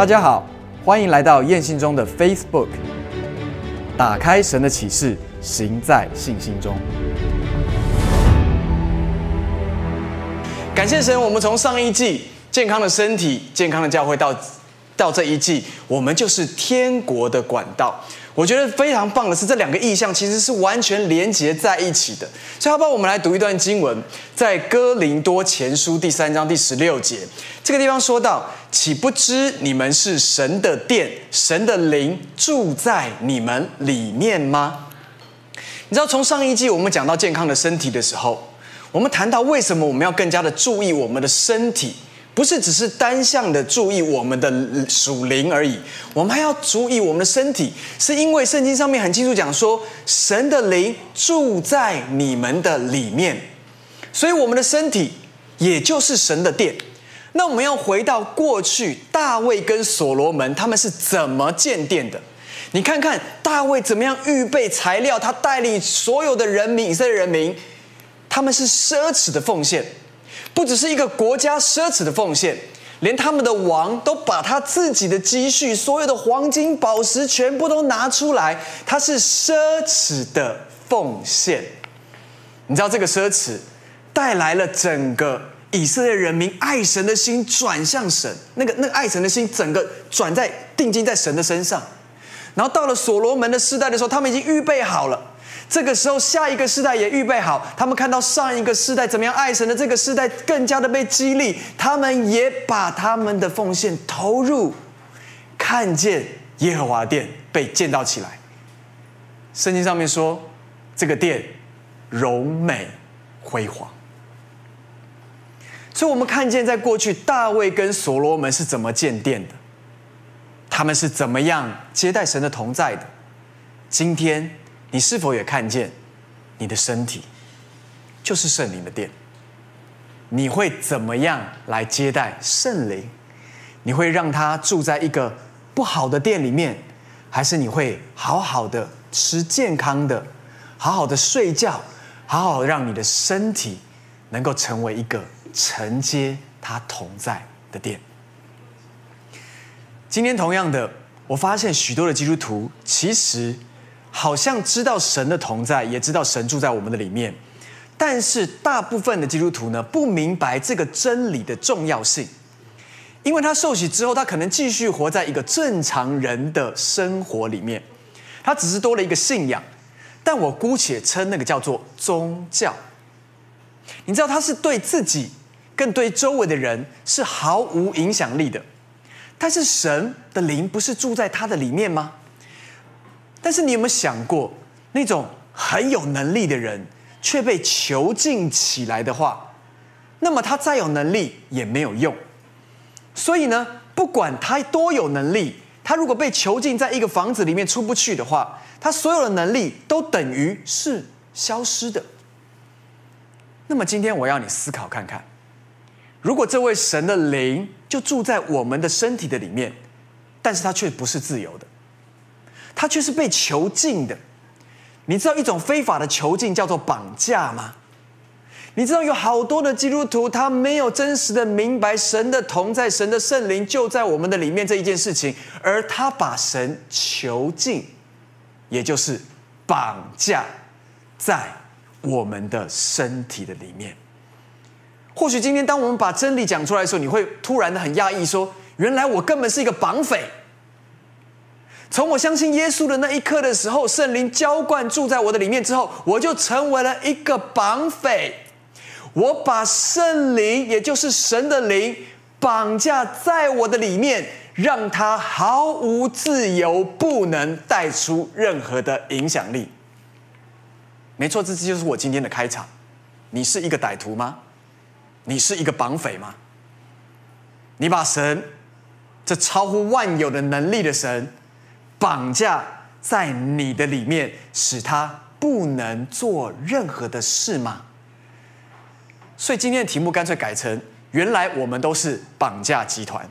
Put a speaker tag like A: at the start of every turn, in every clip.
A: 大家好，欢迎来到验信中的 Facebook。打开神的启示，行在信心中。感谢神，我们从上一季健康的身体、健康的教会到到这一季，我们就是天国的管道。我觉得非常棒的是，这两个意象其实是完全连结在一起的。所以，好不好我们来读一段经文，在哥林多前书第三章第十六节，这个地方说到：“岂不知你们是神的殿，神的灵住在你们里面吗？”你知道，从上一季我们讲到健康的身体的时候，我们谈到为什么我们要更加的注意我们的身体。不是只是单向的注意我们的属灵而已，我们还要注意我们的身体，是因为圣经上面很清楚讲说，神的灵住在你们的里面，所以我们的身体也就是神的殿。那我们要回到过去，大卫跟所罗门他们是怎么建殿的？你看看大卫怎么样预备材料，他带领所有的人民，以色列人民，他们是奢侈的奉献。不只是一个国家奢侈的奉献，连他们的王都把他自己的积蓄、所有的黄金宝石全部都拿出来，他是奢侈的奉献。你知道这个奢侈带来了整个以色列人民爱神的心转向神，那个那个爱神的心整个转在定睛在神的身上。然后到了所罗门的世代的时候，他们已经预备好了。这个时候，下一个世代也预备好，他们看到上一个世代怎么样爱神的，这个世代更加的被激励，他们也把他们的奉献投入，看见耶和华殿被建造起来。圣经上面说，这个殿柔美辉煌。所以，我们看见在过去大卫跟所罗门是怎么建殿的，他们是怎么样接待神的同在的。今天。你是否也看见，你的身体就是圣灵的殿？你会怎么样来接待圣灵？你会让他住在一个不好的殿里面，还是你会好好的吃健康的，好好的睡觉，好好让你的身体能够成为一个承接他同在的殿？今天同样的，我发现许多的基督徒其实。好像知道神的同在，也知道神住在我们的里面，但是大部分的基督徒呢，不明白这个真理的重要性，因为他受洗之后，他可能继续活在一个正常人的生活里面，他只是多了一个信仰，但我姑且称那个叫做宗教。你知道，他是对自己，更对周围的人是毫无影响力的，但是神的灵不是住在他的里面吗？但是你有没有想过，那种很有能力的人却被囚禁起来的话，那么他再有能力也没有用。所以呢，不管他多有能力，他如果被囚禁在一个房子里面出不去的话，他所有的能力都等于是消失的。那么今天我要你思考看看，如果这位神的灵就住在我们的身体的里面，但是他却不是自由的。他却是被囚禁的，你知道一种非法的囚禁叫做绑架吗？你知道有好多的基督徒，他没有真实的明白神的同在，神的圣灵就在我们的里面这一件事情，而他把神囚禁，也就是绑架在我们的身体的里面。或许今天当我们把真理讲出来的时候，你会突然的很讶异，说：原来我根本是一个绑匪。从我相信耶稣的那一刻的时候，圣灵浇灌住在我的里面之后，我就成为了一个绑匪。我把圣灵，也就是神的灵，绑架在我的里面，让他毫无自由，不能带出任何的影响力。没错，这就是我今天的开场。你是一个歹徒吗？你是一个绑匪吗？你把神，这超乎万有的能力的神。绑架在你的里面，使他不能做任何的事吗？所以今天的题目干脆改成：原来我们都是绑架集团。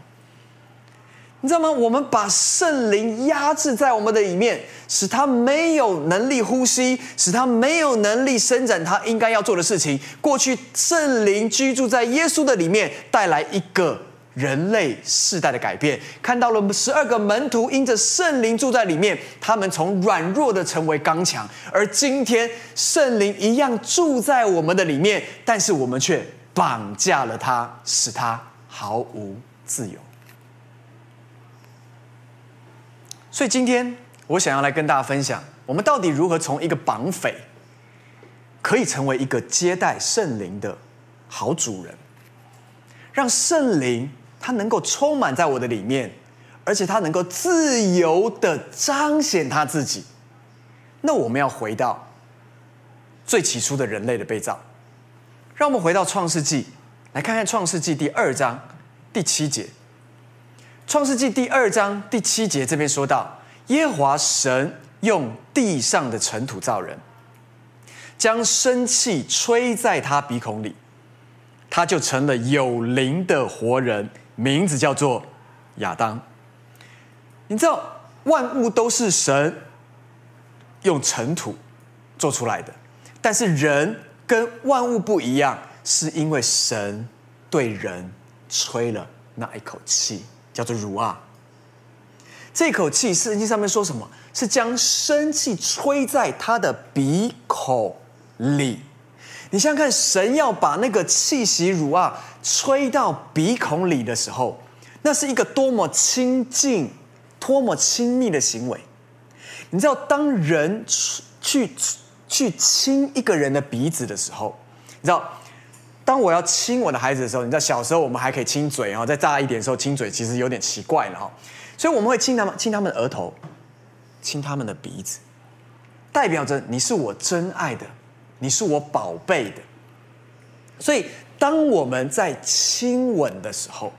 A: 你知道吗？我们把圣灵压制在我们的里面，使他没有能力呼吸，使他没有能力伸展他应该要做的事情。过去圣灵居住在耶稣的里面，带来一个人类世代的改变，看到了十二个门徒因着圣灵住在里面，他们从软弱的成为刚强。而今天圣灵一样住在我们的里面，但是我们却绑架了他，使他毫无自由。所以今天我想要来跟大家分享，我们到底如何从一个绑匪，可以成为一个接待圣灵的好主人，让圣灵。他能够充满在我的里面，而且他能够自由的彰显他自己。那我们要回到最起初的人类的被造，让我们回到创世纪，来看看创世纪第二章第七节。创世纪第二章第七节这边说到，耶和华神用地上的尘土造人，将生气吹在他鼻孔里，他就成了有灵的活人。名字叫做亚当。你知道万物都是神用尘土做出来的，但是人跟万物不一样，是因为神对人吹了那一口气，叫做乳啊。这口气圣经上面说什么？是将生气吹在他的鼻孔里。你想想看，神要把那个气息乳啊吹到鼻孔里的时候，那是一个多么亲近、多么亲密的行为。你知道，当人去去亲一个人的鼻子的时候，你知道，当我要亲我的孩子的时候，你知道，小时候我们还可以亲嘴啊，再大一点的时候亲嘴其实有点奇怪了哈。所以我们会亲他们，亲他们的额头，亲他们的鼻子，代表着你是我真爱的。你是我宝贝的，所以当我们在亲吻的时候，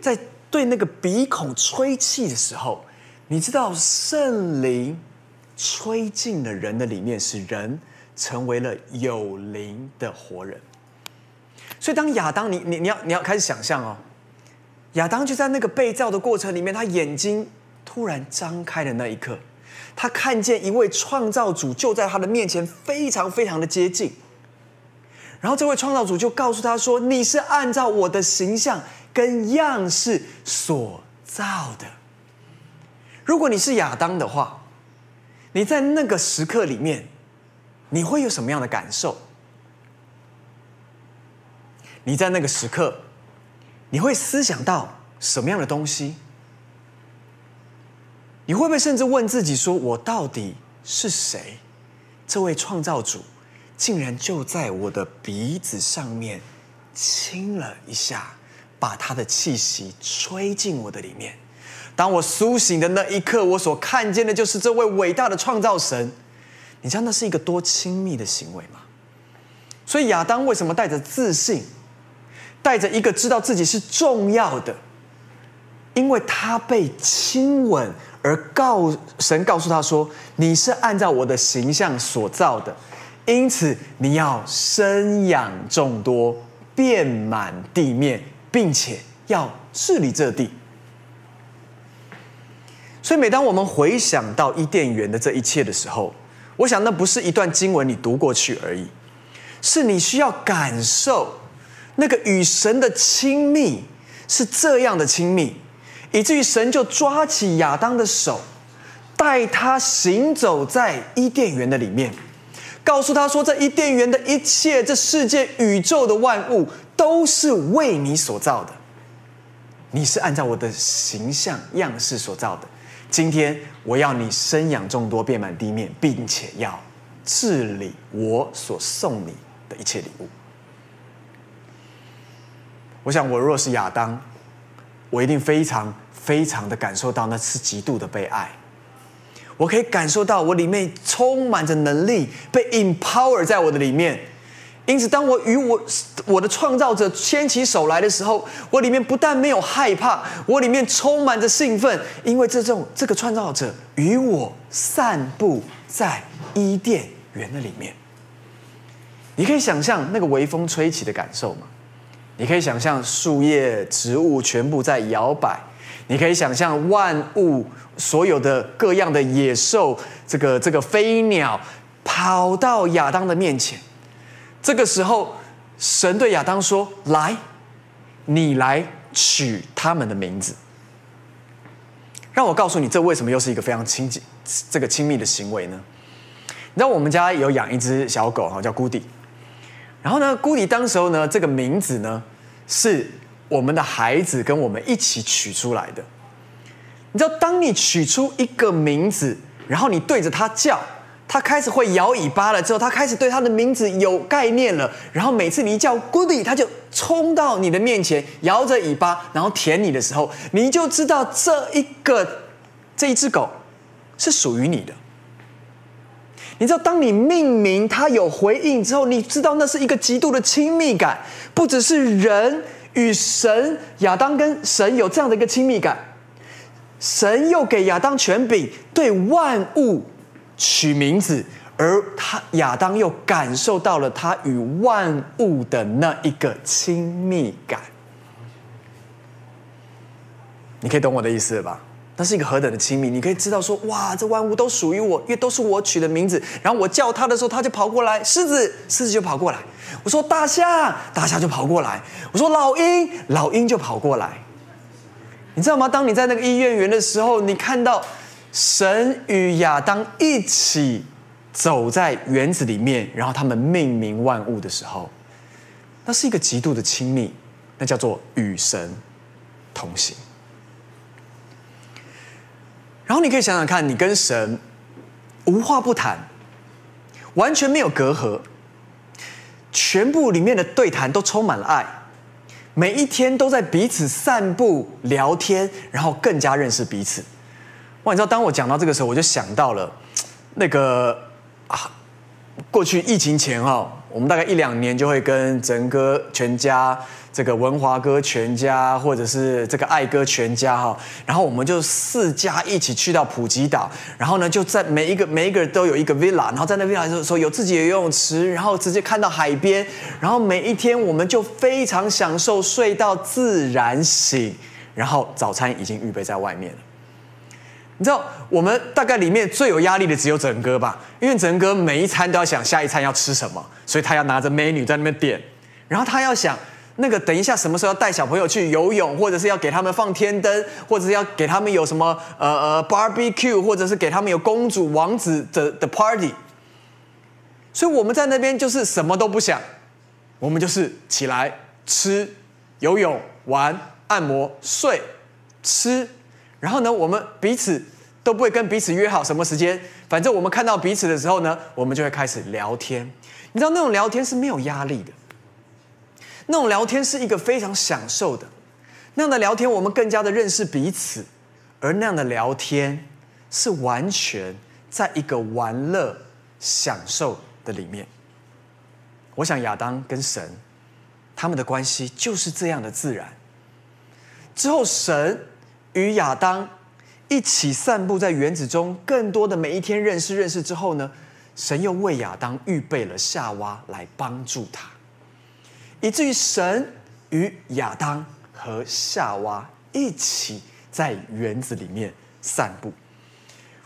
A: 在对那个鼻孔吹气的时候，你知道圣灵吹进了人的里面，使人成为了有灵的活人。所以当亚当，你你你要你要开始想象哦，亚当就在那个被造的过程里面，他眼睛突然张开的那一刻。他看见一位创造主就在他的面前，非常非常的接近。然后这位创造主就告诉他说：“你是按照我的形象跟样式所造的。如果你是亚当的话，你在那个时刻里面，你会有什么样的感受？你在那个时刻，你会思想到什么样的东西？”你会不会甚至问自己说：“我到底是谁？”这位创造主竟然就在我的鼻子上面亲了一下，把他的气息吹进我的里面。当我苏醒的那一刻，我所看见的就是这位伟大的创造神。你知道那是一个多亲密的行为吗？所以亚当为什么带着自信，带着一个知道自己是重要的？因为他被亲吻。而告神告诉他说：“你是按照我的形象所造的，因此你要生养众多，遍满地面，并且要治理这地。”所以，每当我们回想到伊甸园的这一切的时候，我想那不是一段经文你读过去而已，是你需要感受那个与神的亲密是这样的亲密。以至于神就抓起亚当的手，带他行走在伊甸园的里面，告诉他说：“这伊甸园的一切，这世界宇宙的万物，都是为你所造的。你是按照我的形象样式所造的。今天我要你生养众多，遍满地面，并且要治理我所送你的一切礼物。”我想，我若是亚当，我一定非常。非常的感受到那是极度的被爱，我可以感受到我里面充满着能力，被 empower 在我的里面。因此，当我与我我的创造者牵起手来的时候，我里面不但没有害怕，我里面充满着兴奋，因为这种这个创造者与我散步在伊甸园的里面。你可以想象那个微风吹起的感受吗？你可以想象树叶、植物全部在摇摆。你可以想象万物所有的各样的野兽，这个这个飞鸟跑到亚当的面前。这个时候，神对亚当说：“来，你来取他们的名字。让我告诉你，这为什么又是一个非常亲近、这个亲密的行为呢？你知道我们家有养一只小狗哈，叫 Goody。然后呢，Goody 当时候呢，这个名字呢，是我们的孩子跟我们一起取出来的。你知道，当你取出一个名字，然后你对着它叫，它开始会摇尾巴了。之后，它开始对它的名字有概念了。然后每次你一叫 Goody，它就冲到你的面前，摇着尾巴，然后舔你的时候，你就知道这一个这一只狗是属于你的。你知道，当你命名它有回应之后，你知道那是一个极度的亲密感，不只是人与神，亚当跟神有这样的一个亲密感，神又给亚当权柄对万物取名字，而他亚当又感受到了他与万物的那一个亲密感。你可以懂我的意思吧？那是一个何等的亲密！你可以知道说，哇，这万物都属于我，因为都是我取的名字。然后我叫它的时候，它就跑过来；狮子，狮子就跑过来。我说大象，大象就跑过来。我说老鹰，老鹰就跑过来。你知道吗？当你在那个伊甸园的时候，你看到神与亚当一起走在园子里面，然后他们命名万物的时候，那是一个极度的亲密，那叫做与神同行。然后你可以想想看，你跟神无话不谈，完全没有隔阂，全部里面的对谈都充满了爱，每一天都在彼此散步聊天，然后更加认识彼此。哇，你知道，当我讲到这个时候，我就想到了那个啊，过去疫情前哈，我们大概一两年就会跟整个全家。这个文华哥全家，或者是这个爱哥全家哈，然后我们就四家一起去到普吉岛，然后呢，就在每一个每一个人都有一个 villa，然后在那 villa 的时候有自己的游泳池，然后直接看到海边，然后每一天我们就非常享受睡到自然醒，然后早餐已经预备在外面了。你知道我们大概里面最有压力的只有整哥吧，因为整哥每一餐都要想下一餐要吃什么，所以他要拿着 menu 在那边点，然后他要想。那个等一下什么时候要带小朋友去游泳，或者是要给他们放天灯，或者是要给他们有什么呃呃 barbecue，或者是给他们有公主王子的的 party。所以我们在那边就是什么都不想，我们就是起来吃、游泳、玩、按摩、睡、吃，然后呢，我们彼此都不会跟彼此约好什么时间，反正我们看到彼此的时候呢，我们就会开始聊天。你知道那种聊天是没有压力的。那种聊天是一个非常享受的，那样的聊天我们更加的认识彼此，而那样的聊天是完全在一个玩乐享受的里面。我想亚当跟神他们的关系就是这样的自然。之后神与亚当一起散步在园子中，更多的每一天认识认识之后呢，神又为亚当预备了夏娃来帮助他。以至于神与亚当和夏娃一起在园子里面散步。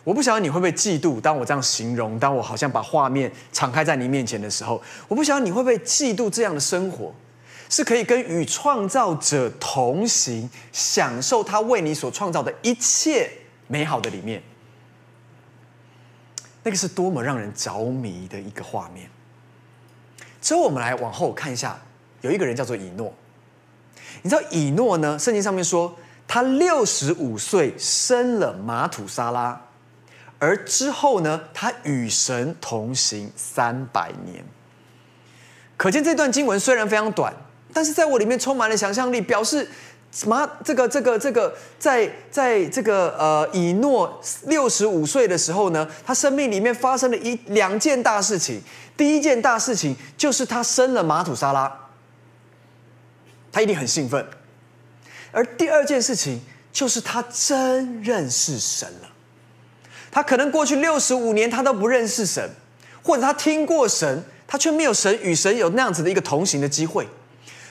A: 我不晓得你会不会嫉妒，当我这样形容，当我好像把画面敞开在你面前的时候，我不晓得你会不会嫉妒这样的生活，是可以跟与创造者同行，享受他为你所创造的一切美好的里面。那个是多么让人着迷的一个画面。之后我们来往后看一下。有一个人叫做以诺，你知道以诺呢？圣经上面说他六十五岁生了玛土沙拉，而之后呢，他与神同行三百年。可见这段经文虽然非常短，但是在我里面充满了想象力，表示什么？这个、这个、这个，在在这个呃以诺六十五岁的时候呢，他生命里面发生了一两件大事情。第一件大事情就是他生了玛土沙拉。他一定很兴奋，而第二件事情就是他真认识神了。他可能过去六十五年他都不认识神，或者他听过神，他却没有神与神有那样子的一个同行的机会。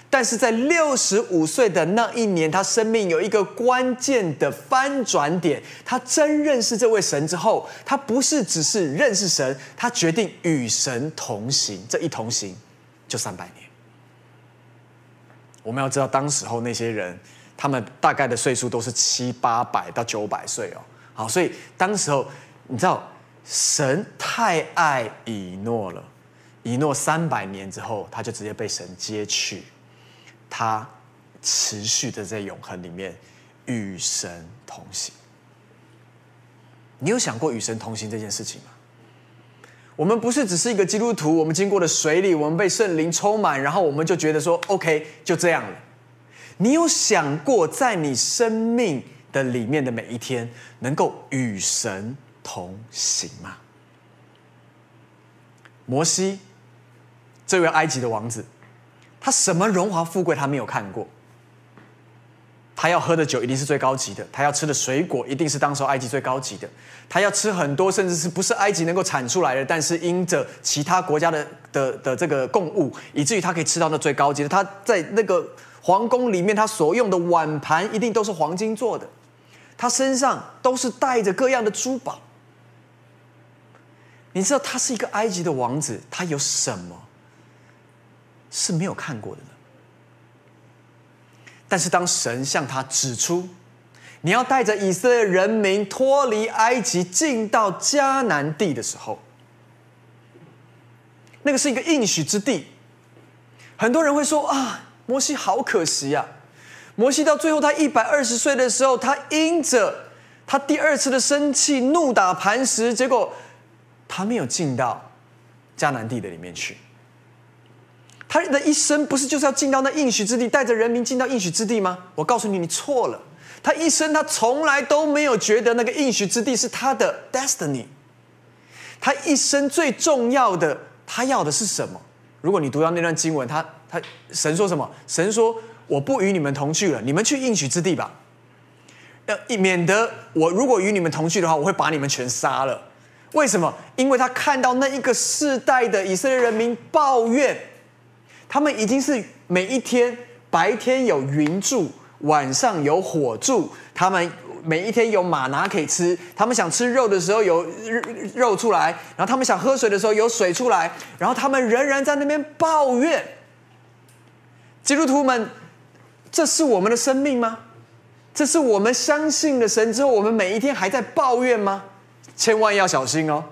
A: 但是在六十五岁的那一年，他生命有一个关键的翻转点。他真认识这位神之后，他不是只是认识神，他决定与神同行。这一同行就三百年。我们要知道，当时候那些人，他们大概的岁数都是七八百到九百岁哦。好，所以当时候你知道，神太爱以诺了，以诺三百年之后，他就直接被神接去，他持续的在永恒里面与神同行。你有想过与神同行这件事情吗？我们不是只是一个基督徒，我们经过了水里，我们被圣灵充满，然后我们就觉得说，OK，就这样了。你有想过，在你生命的里面的每一天，能够与神同行吗？摩西，这位埃及的王子，他什么荣华富贵他没有看过。他要喝的酒一定是最高级的，他要吃的水果一定是当时埃及最高级的，他要吃很多，甚至是不是埃及能够产出来的，但是因着其他国家的的的这个供物，以至于他可以吃到那最高级的。他在那个皇宫里面，他所用的碗盘一定都是黄金做的，他身上都是带着各样的珠宝。你知道他是一个埃及的王子，他有什么是没有看过的呢？但是，当神向他指出，你要带着以色列人民脱离埃及，进到迦南地的时候，那个是一个应许之地。很多人会说啊，摩西好可惜呀！摩西到最后，他一百二十岁的时候，他因着他第二次的生气，怒打磐石，结果他没有进到迦南地的里面去。他的一生不是就是要进到那应许之地，带着人民进到应许之地吗？我告诉你，你错了。他一生他从来都没有觉得那个应许之地是他的 destiny。他一生最重要的，他要的是什么？如果你读到那段经文，他他神说什么？神说：“我不与你们同去了，你们去应许之地吧。呃，免得我如果与你们同去的话，我会把你们全杀了。为什么？因为他看到那一个世代的以色列人民抱怨。”他们已经是每一天白天有云柱，晚上有火柱。他们每一天有马拿可以吃。他们想吃肉的时候有肉出来，然后他们想喝水的时候有水出来。然后他们仍然在那边抱怨。基督徒们，这是我们的生命吗？这是我们相信了神之后，我们每一天还在抱怨吗？千万要小心哦！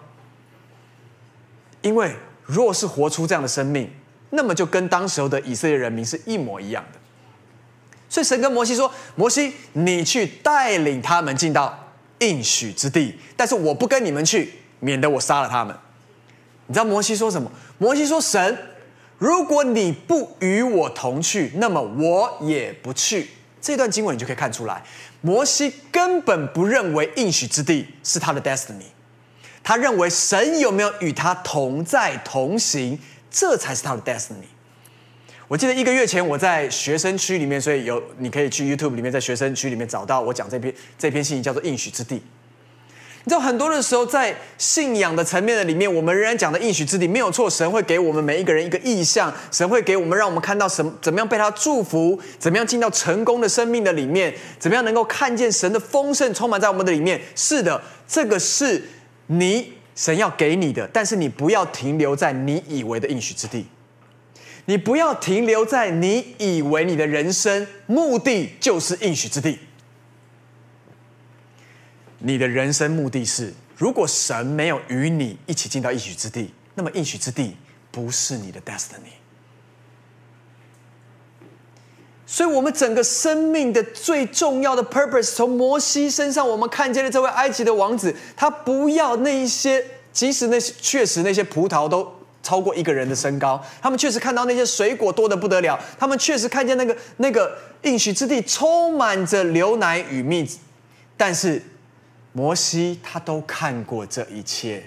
A: 因为若是活出这样的生命，那么就跟当时候的以色列人民是一模一样的，所以神跟摩西说：“摩西，你去带领他们进到应许之地，但是我不跟你们去，免得我杀了他们。”你知道摩西说什么？摩西说：“神，如果你不与我同去，那么我也不去。”这段经文你就可以看出来，摩西根本不认为应许之地是他的 destiny，他认为神有没有与他同在同行。这才是他的 destiny。我记得一个月前我在学生区里面，所以有你可以去 YouTube 里面，在学生区里面找到我讲这篇这篇信息，叫做《应许之地》。你知道很多的时候，在信仰的层面的里面，我们仍然讲的应许之地没有错。神会给我们每一个人一个意象，神会给我们让我们看到什么，怎么样被他祝福，怎么样进到成功的生命的里面，怎么样能够看见神的丰盛充满在我们的里面。是的，这个是你。神要给你的，但是你不要停留在你以为的应许之地，你不要停留在你以为你的人生目的就是应许之地。你的人生目的是，如果神没有与你一起进到应许之地，那么应许之地不是你的 destiny。所以，我们整个生命的最重要的 purpose，从摩西身上，我们看见了这位埃及的王子，他不要那一些，即使那些确实那些葡萄都超过一个人的身高，他们确实看到那些水果多得不得了，他们确实看见那个那个应许之地充满着牛奶与蜜，但是摩西他都看过这一切，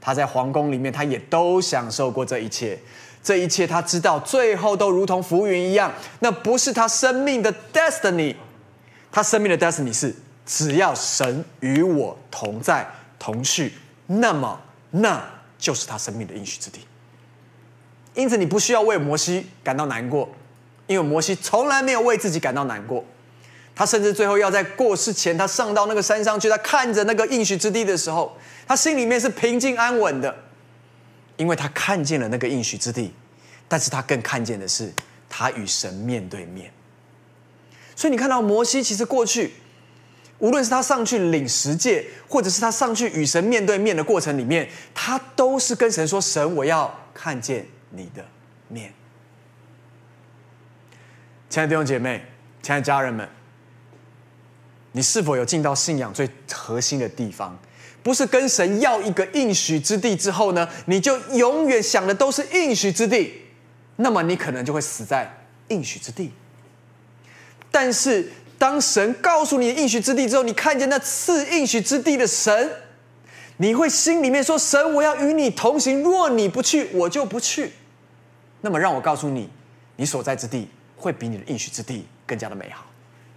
A: 他在皇宫里面，他也都享受过这一切。这一切他知道，最后都如同浮云一样，那不是他生命的 destiny。他生命的 destiny 是，只要神与我同在同去，那么那就是他生命的应许之地。因此，你不需要为摩西感到难过，因为摩西从来没有为自己感到难过。他甚至最后要在过世前，他上到那个山上去，他看着那个应许之地的时候，他心里面是平静安稳的。因为他看见了那个应许之地，但是他更看见的是他与神面对面。所以你看到摩西其实过去，无论是他上去领十诫，或者是他上去与神面对面的过程里面，他都是跟神说：“神，我要看见你的面。”亲爱的弟兄姐妹，亲爱的家人们，你是否有进到信仰最核心的地方？不是跟神要一个应许之地之后呢，你就永远想的都是应许之地，那么你可能就会死在应许之地。但是当神告诉你应许之地之后，你看见那赐应许之地的神，你会心里面说：“神，我要与你同行。若你不去，我就不去。”那么让我告诉你，你所在之地会比你的应许之地更加的美好。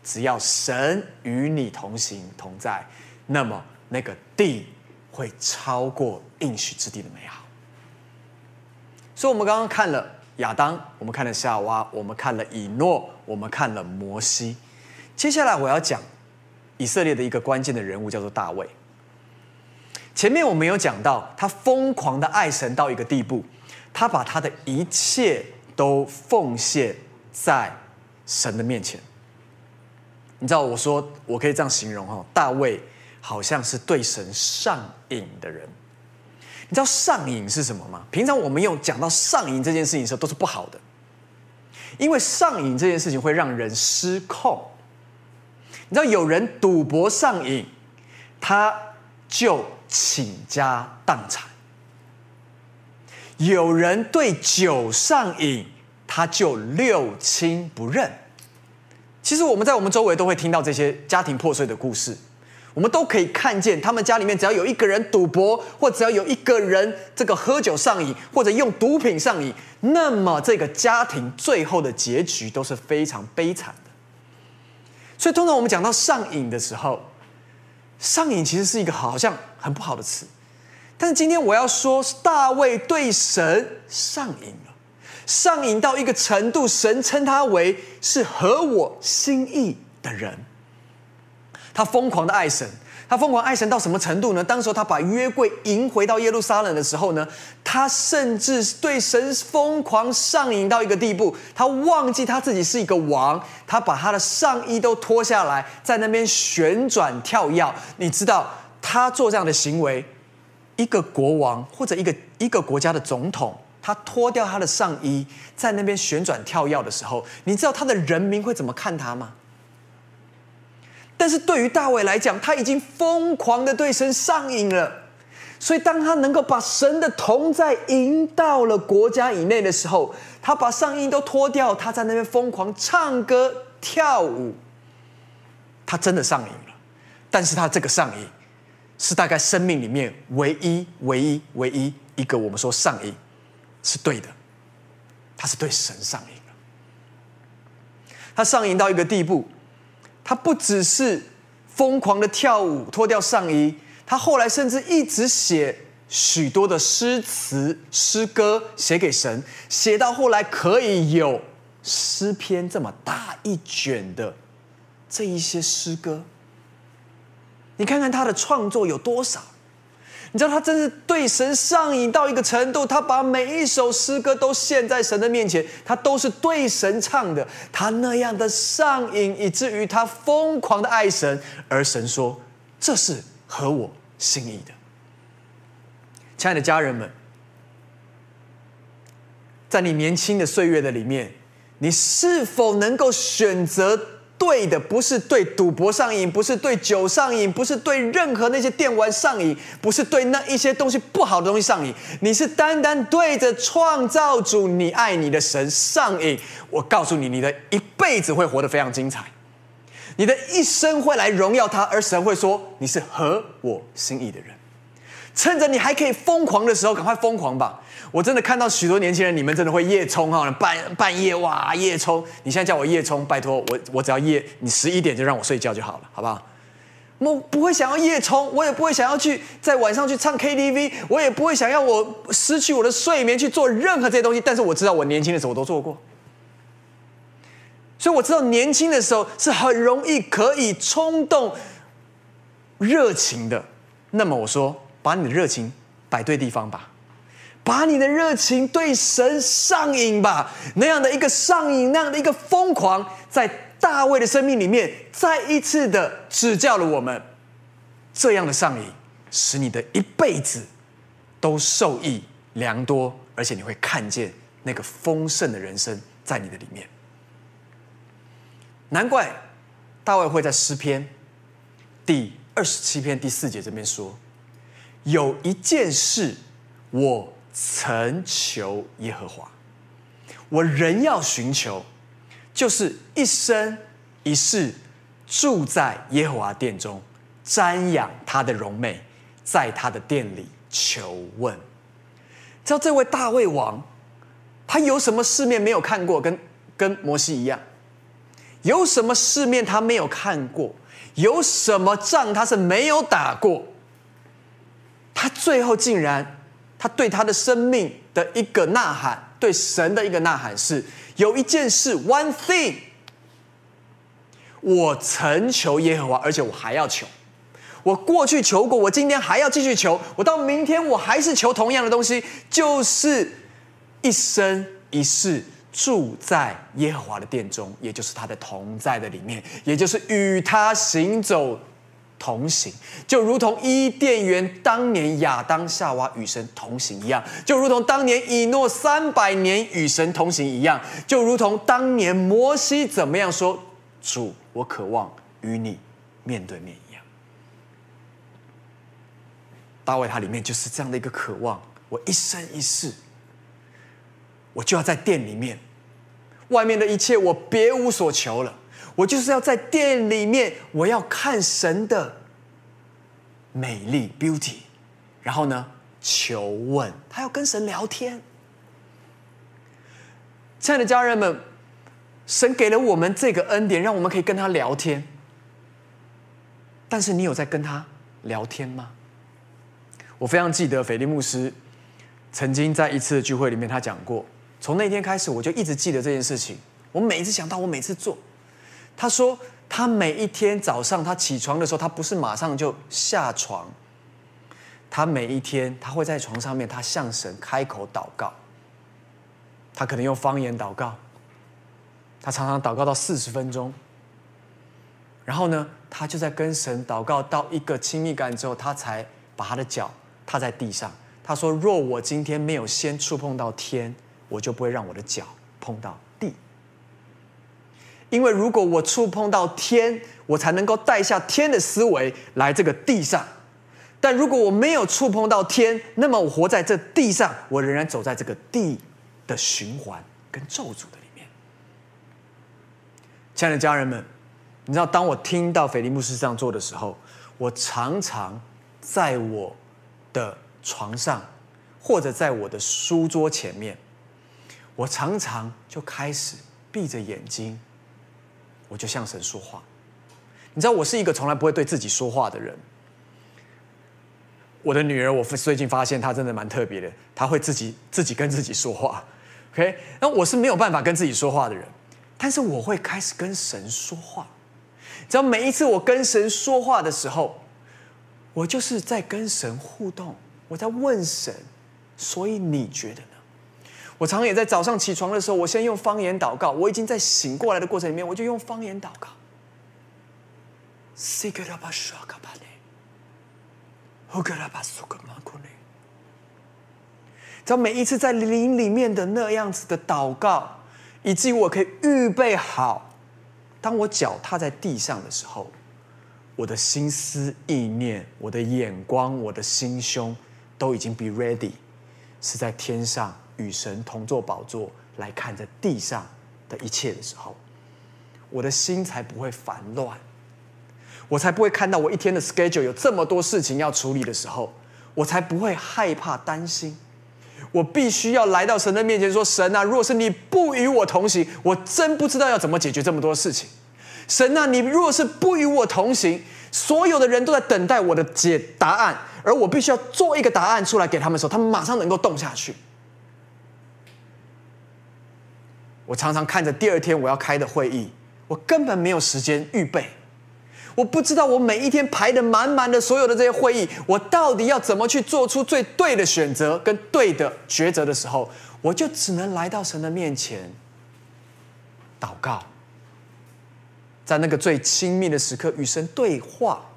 A: 只要神与你同行同在，那么。那个地会超过应许之地的美好，所以，我们刚刚看了亚当，我们看了夏娃，我们看了以诺，我们看了摩西。接下来我要讲以色列的一个关键的人物，叫做大卫。前面我们有讲到，他疯狂的爱神到一个地步，他把他的一切都奉献在神的面前。你知道，我说我可以这样形容哈，大卫。好像是对神上瘾的人，你知道上瘾是什么吗？平常我们用讲到上瘾这件事情的时候，都是不好的，因为上瘾这件事情会让人失控。你知道有人赌博上瘾，他就倾家荡产；有人对酒上瘾，他就六亲不认。其实我们在我们周围都会听到这些家庭破碎的故事。我们都可以看见，他们家里面只要有一个人赌博，或只要有一个人这个喝酒上瘾，或者用毒品上瘾，那么这个家庭最后的结局都是非常悲惨的。所以，通常我们讲到上瘾的时候，上瘾其实是一个好像很不好的词。但是今天我要说，大卫对神上瘾了，上瘾到一个程度，神称他为是合我心意的人。他疯狂的爱神，他疯狂爱神到什么程度呢？当时候他把约柜迎回到耶路撒冷的时候呢，他甚至对神疯狂上瘾到一个地步，他忘记他自己是一个王，他把他的上衣都脱下来，在那边旋转跳跃。你知道他做这样的行为，一个国王或者一个一个国家的总统，他脱掉他的上衣，在那边旋转跳跃的时候，你知道他的人民会怎么看他吗？但是对于大卫来讲，他已经疯狂的对神上瘾了。所以当他能够把神的同在引到了国家以内的时候，他把上衣都脱掉，他在那边疯狂唱歌跳舞。他真的上瘾了。但是他这个上瘾，是大概生命里面唯一、唯一、唯一一个我们说上瘾是对的。他是对神上瘾了。他上瘾到一个地步。他不只是疯狂的跳舞、脱掉上衣，他后来甚至一直写许多的诗词、诗歌写给神，写到后来可以有诗篇这么大一卷的这一些诗歌。你看看他的创作有多少？你知道他真是对神上瘾到一个程度，他把每一首诗歌都献在神的面前，他都是对神唱的。他那样的上瘾，以至于他疯狂的爱神，而神说：“这是合我心意的。”亲爱的家人们，在你年轻的岁月的里面，你是否能够选择？对的，不是对赌博上瘾，不是对酒上瘾，不是对任何那些电玩上瘾，不是对那一些东西不好的东西上瘾。你是单单对着创造主，你爱你的神上瘾。我告诉你，你的一辈子会活得非常精彩，你的一生会来荣耀他，而神会说你是合我心意的人。趁着你还可以疯狂的时候，赶快疯狂吧！我真的看到许多年轻人，你们真的会夜冲哈，半半夜哇夜冲！你现在叫我夜冲，拜托我我只要夜，你十一点就让我睡觉就好了，好不好？我不会想要夜冲，我也不会想要去在晚上去唱 KTV，我也不会想要我失去我的睡眠去做任何这些东西。但是我知道我年轻的时候我都做过，所以我知道年轻的时候是很容易可以冲动、热情的。那么我说，把你的热情摆对地方吧。把你的热情对神上瘾吧，那样的一个上瘾，那样的一个疯狂，在大卫的生命里面再一次的指教了我们，这样的上瘾使你的一辈子都受益良多，而且你会看见那个丰盛的人生在你的里面。难怪大卫会在诗篇第二十七篇第四节这边说：“有一件事我曾求耶和华，我仍要寻求，就是一生一世住在耶和华殿中，瞻仰他的荣美，在他的殿里求问。”知道这位大卫王，他有什么世面没有看过？跟跟摩西一样。有什么世面他没有看过？有什么仗他是没有打过？他最后竟然，他对他的生命的一个呐喊，对神的一个呐喊是：有一件事，one thing，我曾求耶和华，而且我还要求。我过去求过，我今天还要继续求，我到明天我还是求同样的东西，就是一生一世。住在耶和华的殿中，也就是他的同在的里面，也就是与他行走同行，就如同伊甸园当年亚当夏娃与神同行一样，就如同当年以诺三百年与神同行一样，就如同当年摩西怎么样说：“主，我渴望与你面对面一样。”大卫他里面就是这样的一个渴望，我一生一世。我就要在殿里面，外面的一切我别无所求了。我就是要在店里面，我要看神的美丽 beauty，然后呢，求问他要跟神聊天。亲爱的家人们，神给了我们这个恩典，让我们可以跟他聊天。但是你有在跟他聊天吗？我非常记得斐利牧师曾经在一次聚会里面，他讲过。从那天开始，我就一直记得这件事情。我每一次想到，我每次做。他说，他每一天早上他起床的时候，他不是马上就下床。他每一天，他会在床上面，他向神开口祷告。他可能用方言祷告。他常常祷告到四十分钟。然后呢，他就在跟神祷告到一个亲密感之后，他才把他的脚踏在地上。他说：“若我今天没有先触碰到天。”我就不会让我的脚碰到，因为如果我触碰到天，我才能够带下天的思维来这个地上。但如果我没有触碰到天，那么我活在这地上，我仍然走在这个地的循环跟咒诅的里面。亲爱的家人们，你知道，当我听到菲利牧师这样做的时候，我常常在我的床上，或者在我的书桌前面。我常常就开始闭着眼睛，我就向神说话。你知道，我是一个从来不会对自己说话的人。我的女儿，我最近发现她真的蛮特别的，她会自己自己跟自己说话。OK，那我是没有办法跟自己说话的人，但是我会开始跟神说话。只要每一次我跟神说话的时候，我就是在跟神互动，我在问神，所以你觉得？我常常也在早上起床的时候，我先用方言祷告。我已经在醒过来的过程里面，我就用方言祷告。只要每一次在灵里面的那样子的祷告，以至于我可以预备好，当我脚踏在地上的时候，我的心思意念、我的眼光、我的心胸都已经 be ready，是在天上。与神同坐宝座来看着地上的一切的时候，我的心才不会烦乱，我才不会看到我一天的 schedule 有这么多事情要处理的时候，我才不会害怕担心。我必须要来到神的面前说：“神啊，若是你不与我同行，我真不知道要怎么解决这么多事情。神啊，你若是不与我同行，所有的人都在等待我的解答案，而我必须要做一个答案出来给他们的时候，他们马上能够动下去。”我常常看着第二天我要开的会议，我根本没有时间预备。我不知道我每一天排的满满的所有的这些会议，我到底要怎么去做出最对的选择跟对的抉择的时候，我就只能来到神的面前祷告，在那个最亲密的时刻与神对话。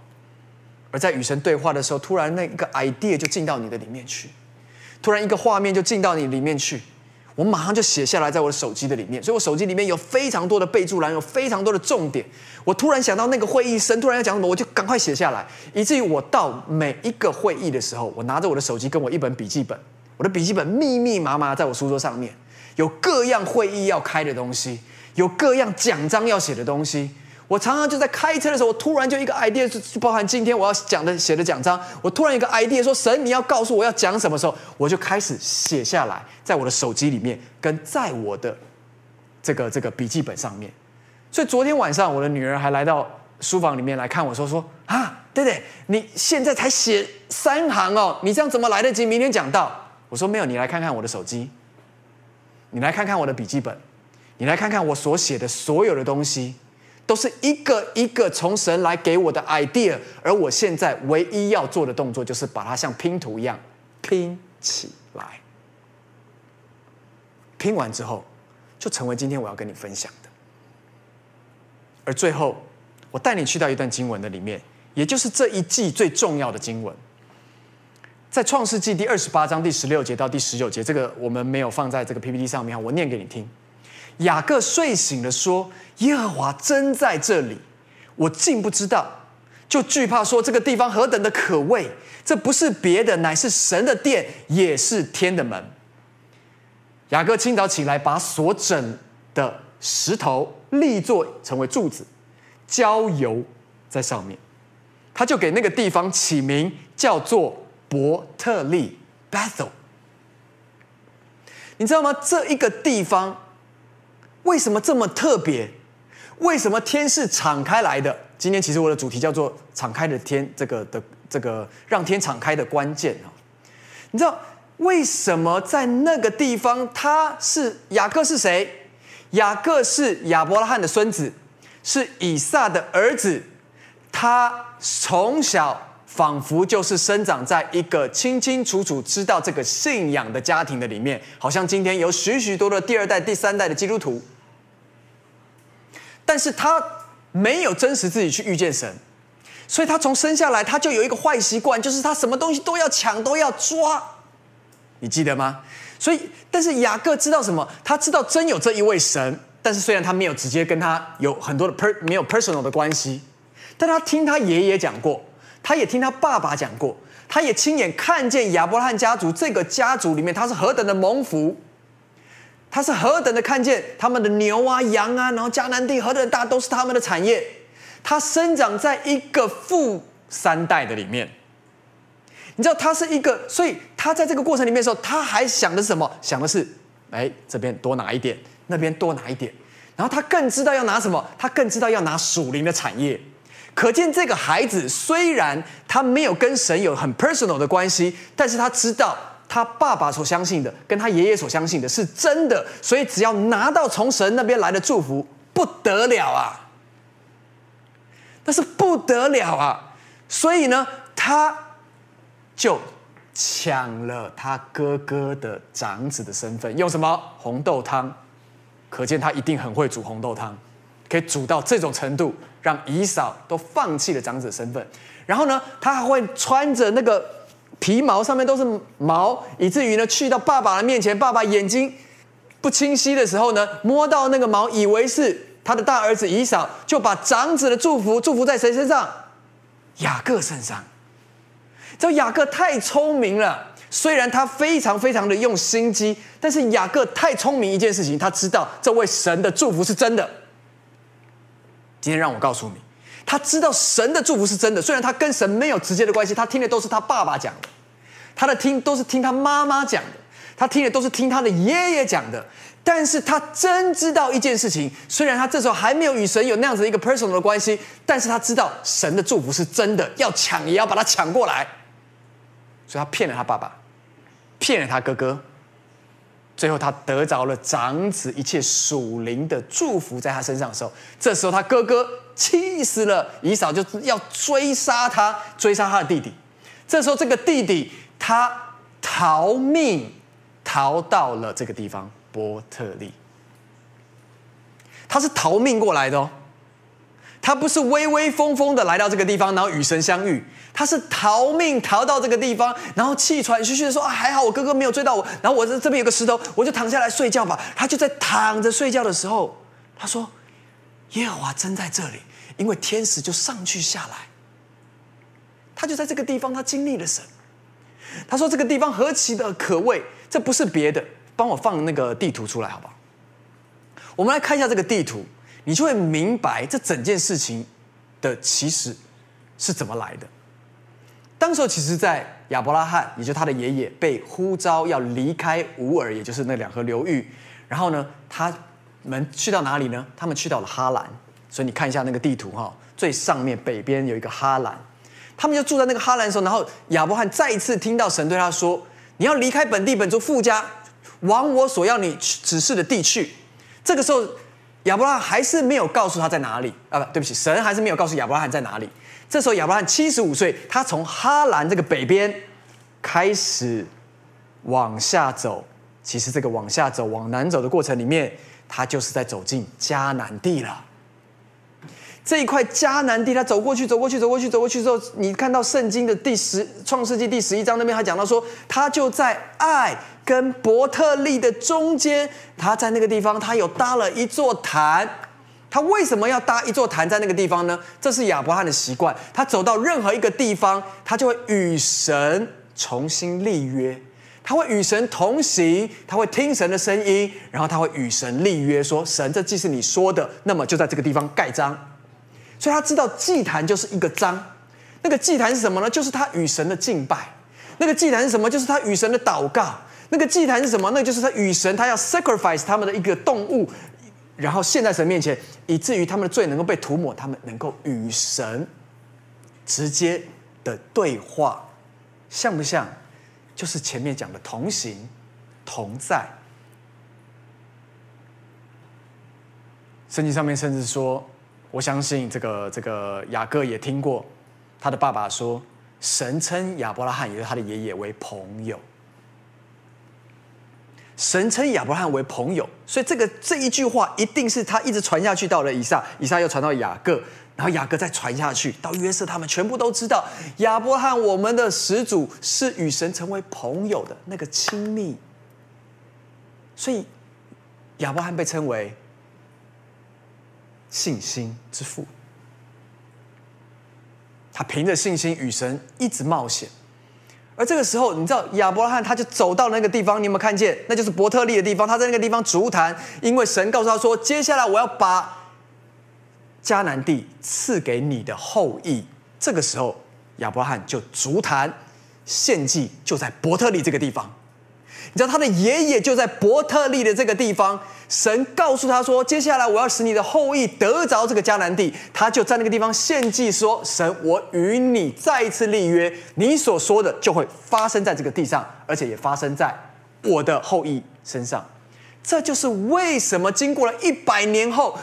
A: 而在与神对话的时候，突然那一个 idea 就进到你的里面去，突然一个画面就进到你里面去。我马上就写下来，在我的手机的里面，所以我手机里面有非常多的备注栏，有非常多的重点。我突然想到那个会议生，突然要讲什么，我就赶快写下来，以至于我到每一个会议的时候，我拿着我的手机跟我一本笔记本，我的笔记本密密麻麻在我书桌上面，有各样会议要开的东西，有各样讲章要写的东西。我常常就在开车的时候，我突然就一个 idea，就包含今天我要讲的写的讲章，我突然一个 idea 说，神你要告诉我要讲什么时候，我就开始写下来，在我的手机里面，跟在我的这个这个笔记本上面。所以昨天晚上我的女儿还来到书房里面来看我说说啊，对对，你现在才写三行哦，你这样怎么来得及明天讲到？我说没有，你来看看我的手机，你来看看我的笔记本，你来看看我所写的所有的东西。都是一个一个从神来给我的 idea，而我现在唯一要做的动作就是把它像拼图一样拼起来。拼完之后，就成为今天我要跟你分享的。而最后，我带你去到一段经文的里面，也就是这一季最重要的经文，在创世纪第二十八章第十六节到第十九节，这个我们没有放在这个 PPT 上面，我念给你听。雅各睡醒了，说：“耶和华真在这里，我竟不知道，就惧怕说这个地方何等的可畏！这不是别的，乃是神的殿，也是天的门。”雅各清早起来，把所整的石头立作成为柱子，浇油在上面，他就给那个地方起名叫做伯特利 （Bethel）。你知道吗？这一个地方。为什么这么特别？为什么天是敞开来的？今天其实我的主题叫做“敞开的天”，这个的这个让天敞开的关键啊！你知道为什么在那个地方他是雅各是谁？雅各是亚伯拉罕的孙子，是以撒的儿子。他从小。仿佛就是生长在一个清清楚楚知道这个信仰的家庭的里面，好像今天有许许多多第二代、第三代的基督徒，但是他没有真实自己去遇见神，所以他从生下来他就有一个坏习惯，就是他什么东西都要抢、都要抓，你记得吗？所以，但是雅各知道什么？他知道真有这一位神，但是虽然他没有直接跟他有很多的 per 没有 personal 的关系，但他听他爷爷讲过。他也听他爸爸讲过，他也亲眼看见亚伯拉罕家族这个家族里面，他是何等的蒙福，他是何等的看见他们的牛啊、羊啊，然后迦南地何等的大都是他们的产业。他生长在一个富三代的里面，你知道他是一个，所以他在这个过程里面的时候，他还想的是什么？想的是，哎，这边多拿一点，那边多拿一点，然后他更知道要拿什么，他更知道要拿属灵的产业。可见这个孩子虽然他没有跟神有很 personal 的关系，但是他知道他爸爸所相信的跟他爷爷所相信的是真的，所以只要拿到从神那边来的祝福，不得了啊！那是不得了啊！所以呢，他就抢了他哥哥的长子的身份，用什么红豆汤？可见他一定很会煮红豆汤，可以煮到这种程度。让以嫂都放弃了长子的身份，然后呢，他还会穿着那个皮毛上面都是毛，以至于呢，去到爸爸的面前，爸爸眼睛不清晰的时候呢，摸到那个毛，以为是他的大儿子以扫，就把长子的祝福祝福在谁身上？雅各身上。这雅各太聪明了，虽然他非常非常的用心机，但是雅各太聪明一件事情，他知道这位神的祝福是真的。今天让我告诉你，他知道神的祝福是真的。虽然他跟神没有直接的关系，他听的都是他爸爸讲的，他的听都是听他妈妈讲的，他听的都是听他的爷爷讲的。但是他真知道一件事情，虽然他这时候还没有与神有那样子一个 personal 的关系，但是他知道神的祝福是真的，要抢也要把它抢过来。所以他骗了他爸爸，骗了他哥哥。最后，他得着了长子一切属灵的祝福在他身上的时候，这时候他哥哥气死了，以扫就要追杀他，追杀他的弟弟。这时候，这个弟弟他逃命，逃到了这个地方伯特利。他是逃命过来的哦，他不是威威风风的来到这个地方，然后与神相遇，他是逃命逃到这个地方，然后气喘吁吁的说：“啊，还好我哥哥没有追到我，然后我这这边有个石头，我就躺下来睡觉吧。”他就在躺着睡觉的时候，他说：“耶和华真在这里，因为天使就上去下来。”他就在这个地方，他经历了神。他说：“这个地方何其的可畏！这不是别的，帮我放那个地图出来，好不好？我们来看一下这个地图。”你就会明白这整件事情的起始是怎么来的。当时候，其实，在亚伯拉罕，也就是他的爷爷，被呼召要离开乌尔，也就是那两河流域。然后呢，他们去到哪里呢？他们去到了哈兰。所以你看一下那个地图哈，最上面北边有一个哈兰。他们就住在那个哈兰的时候，然后亚伯拉罕再一次听到神对他说：“你要离开本地本族富家，往我所要你指示的地去。”这个时候。亚伯拉罕还是没有告诉他在哪里啊？不，对不起，神还是没有告诉亚伯拉罕在哪里。这时候亚伯拉罕七十五岁，他从哈兰这个北边开始往下走。其实这个往下走、往南走的过程里面，他就是在走进迦南地了。这一块迦南地，他走过去，走过去，走过去，走过去之后，你看到圣经的第十创世纪第十一章那边，他讲到说，他就在爱跟伯特利的中间，他在那个地方，他有搭了一座坛。他为什么要搭一座坛在那个地方呢？这是亚伯拉罕的习惯。他走到任何一个地方，他就会与神重新立约，他会与神同行，他会听神的声音，然后他会与神立约，说神，这既是你说的，那么就在这个地方盖章。所以他知道祭坛就是一个章，那个祭坛是什么呢？就是他与神的敬拜。那个祭坛是什么？就是他与神的祷告。那个祭坛是什么？那就是他与神，他要 sacrifice 他们的一个动物，然后献在神面前，以至于他们的罪能够被涂抹，他们能够与神直接的对话，像不像？就是前面讲的同行同在。圣经上面甚至说。我相信这个这个雅各也听过，他的爸爸说，神称亚伯拉罕，也是他的爷爷为朋友。神称亚伯拉罕为朋友，所以这个这一句话一定是他一直传下去到了以撒，以撒又传到雅各，然后雅各再传下去到约瑟，他们全部都知道亚伯罕我们的始祖是与神成为朋友的那个亲密，所以亚伯罕被称为。信心之父，他凭着信心与神一直冒险，而这个时候，你知道亚伯拉罕他就走到那个地方，你有没有看见？那就是伯特利的地方。他在那个地方筑坛，因为神告诉他说：“接下来我要把迦南地赐给你的后裔。”这个时候，亚伯拉罕就足坛献祭，就在伯特利这个地方。你知道他的爷爷就在伯特利的这个地方。神告诉他说：“接下来我要使你的后裔得着这个迦南地。”他就在那个地方献祭，说：“神，我与你再一次立约，你所说的就会发生在这个地上，而且也发生在我的后裔身上。”这就是为什么经过了一百年后，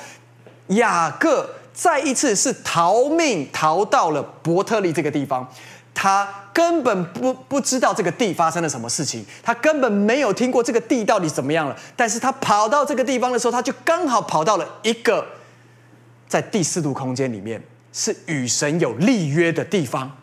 A: 雅各再一次是逃命逃到了伯特利这个地方。他根本不不知道这个地发生了什么事情，他根本没有听过这个地到底怎么样了。但是他跑到这个地方的时候，他就刚好跑到了一个在第四度空间里面，是与神有立约的地方，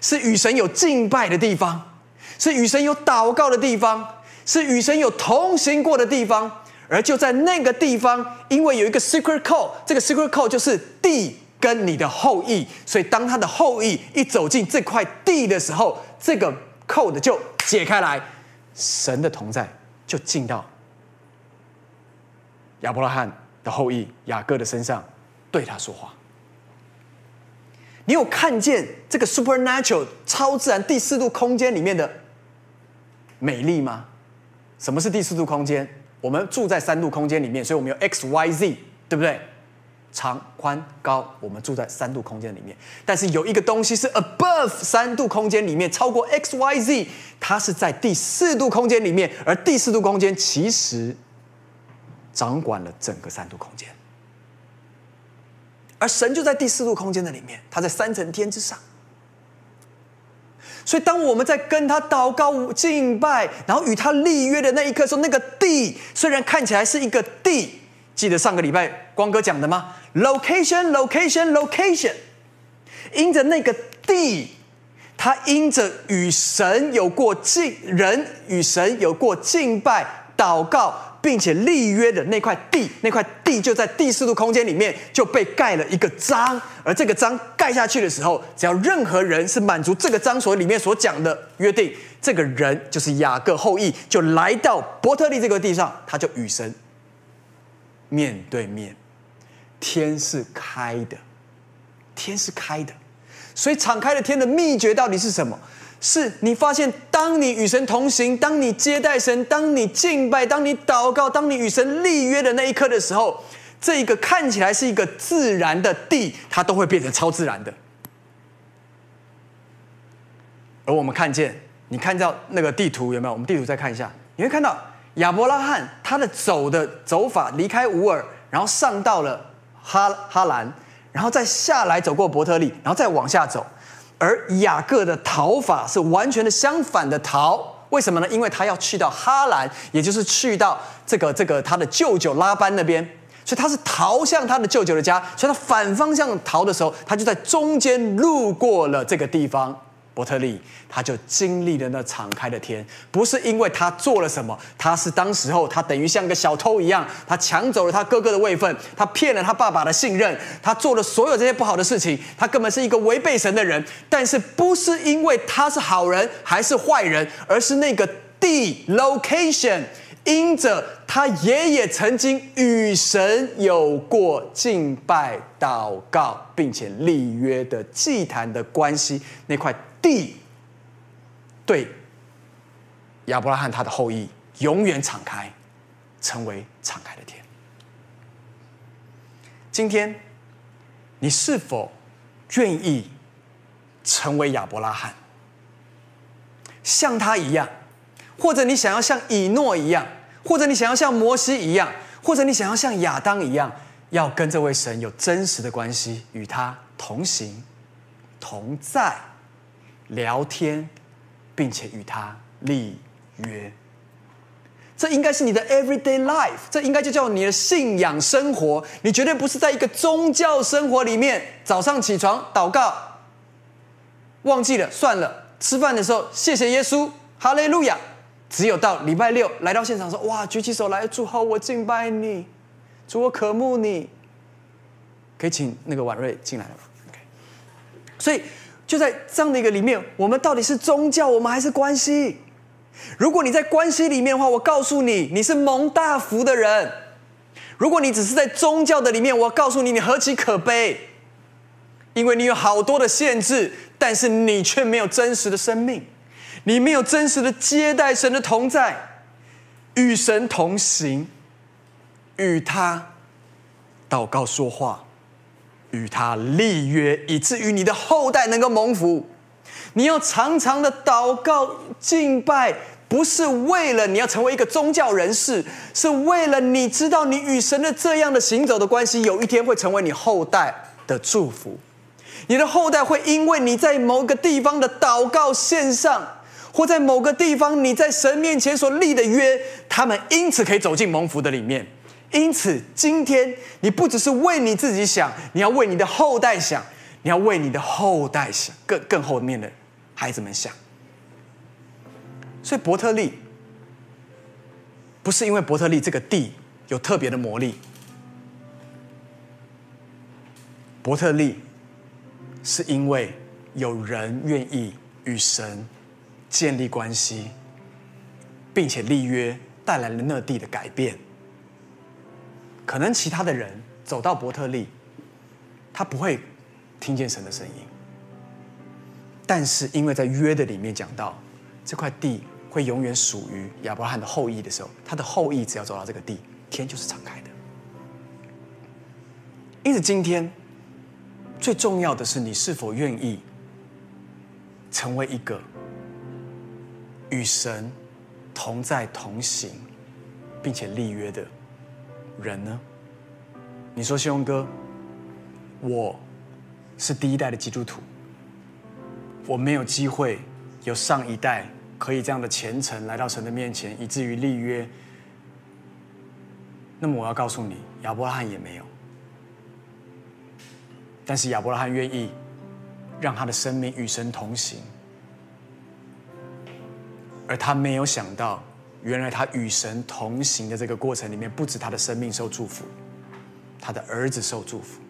A: 是与神有敬拜的地方，是与神有祷告的地方，是与神有同行过的地方。而就在那个地方，因为有一个 secret code，这个 secret code 就是地。跟你的后裔，所以当他的后裔一走进这块地的时候，这个 code 就解开来，神的同在就进到亚伯拉罕的后裔雅各的身上，对他说话。你有看见这个 supernatural 超自然第四度空间里面的美丽吗？什么是第四度空间？我们住在三度空间里面，所以我们有 X、Y、Z，对不对？长、宽、高，我们住在三度空间里面，但是有一个东西是 above 三度空间里面，超过 x、y、z，它是在第四度空间里面，而第四度空间其实掌管了整个三度空间，而神就在第四度空间的里面，他在三层天之上。所以，当我们在跟他祷告、敬拜，然后与他立约的那一刻，说那个地虽然看起来是一个地。记得上个礼拜光哥讲的吗？，location，location，location，因着那个地，他因着与神有过敬，人与神有过敬拜、祷告。并且立约的那块地，那块地就在第四度空间里面就被盖了一个章，而这个章盖下去的时候，只要任何人是满足这个章所里面所讲的约定，这个人就是雅各后裔，就来到伯特利这个地上，他就与神面对面，天是开的，天是开的，所以敞开的天的秘诀到底是什么？是你发现，当你与神同行，当你接待神，当你敬拜，当你祷告，当你与神立约的那一刻的时候，这一个看起来是一个自然的地，它都会变成超自然的。而我们看见，你看到那个地图有没有？我们地图再看一下，你会看到亚伯拉罕他的走的走法，离开乌尔，然后上到了哈哈兰，然后再下来走过伯特利，然后再往下走。而雅各的逃法是完全的相反的逃，为什么呢？因为他要去到哈兰，也就是去到这个这个他的舅舅拉班那边，所以他是逃向他的舅舅的家，所以他反方向逃的时候，他就在中间路过了这个地方。伯特利，他就经历了那敞开的天，不是因为他做了什么，他是当时候他等于像个小偷一样，他抢走了他哥哥的位份，他骗了他爸爸的信任，他做了所有这些不好的事情，他根本是一个违背神的人。但是不是因为他是好人还是坏人，而是那个地 location。因着他爷爷曾经与神有过敬拜、祷告，并且立约的祭坛的关系，那块地对亚伯拉罕他的后裔永远敞开，成为敞开的天。今天你是否愿意成为亚伯拉罕，像他一样，或者你想要像以诺一样？或者你想要像摩西一样，或者你想要像亚当一样，要跟这位神有真实的关系，与他同行、同在、聊天，并且与他立约。这应该是你的 everyday life，这应该就叫你的信仰生活。你绝对不是在一个宗教生活里面，早上起床祷告，忘记了算了，吃饭的时候谢谢耶稣，哈利路亚。只有到礼拜六来到现场说：“哇，举起手来，主好，我敬拜你，主我渴慕你。”可以请那个婉瑞进来了？OK。所以就在这样的一个里面，我们到底是宗教，我们还是关系？如果你在关系里面的话，我告诉你，你是蒙大福的人；如果你只是在宗教的里面，我告诉你，你何其可悲，因为你有好多的限制，但是你却没有真实的生命。你没有真实的接待神的同在，与神同行，与他祷告说话，与他立约，以至于你的后代能够蒙福。你要常常的祷告敬拜，不是为了你要成为一个宗教人士，是为了你知道你与神的这样的行走的关系，有一天会成为你后代的祝福。你的后代会因为你在某个地方的祷告献上。或在某个地方，你在神面前所立的约，他们因此可以走进蒙福的里面。因此，今天你不只是为你自己想，你要为你的后代想，你要为你的后代想，更更后面的孩子们想。所以，伯特利不是因为伯特利这个地有特别的魔力，伯特利是因为有人愿意与神。建立关系，并且立约，带来了那地的改变。可能其他的人走到伯特利，他不会听见神的声音。但是因为在约的里面讲到，这块地会永远属于亚伯拉罕的后裔的时候，他的后裔只要走到这个地，天就是敞开的。因此，今天最重要的是你是否愿意成为一个。与神同在同行，并且立约的人呢？你说，兄哥，我是第一代的基督徒，我没有机会有上一代可以这样的虔诚来到神的面前，以至于立约。那么我要告诉你，亚伯拉罕也没有。但是亚伯拉罕愿意让他的生命与神同行，而他没有想到，原来他与神同行的这个过程里面，不止他的生命受祝福，他的儿子受祝福，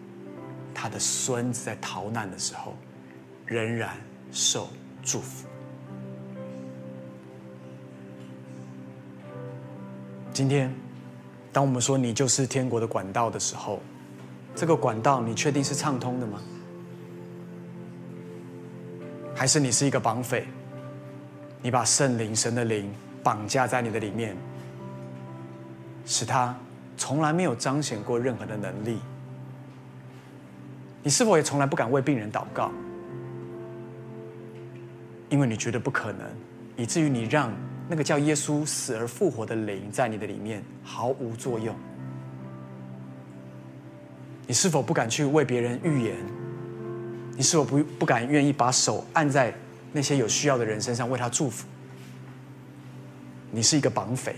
A: 他的孙子在逃难的时候仍然受祝福。今天，当我们说你就是天国的管道的时候，这个管道，你确定是畅通的吗？还是你是一个绑匪？你把圣灵、神的灵绑架在你的里面，使他从来没有彰显过任何的能力？你是否也从来不敢为病人祷告？因为你觉得不可能，以至于你让那个叫耶稣死而复活的灵在你的里面毫无作用。你是否不敢去为别人预言？你是否不不敢愿意把手按在那些有需要的人身上为他祝福？你是一个绑匪，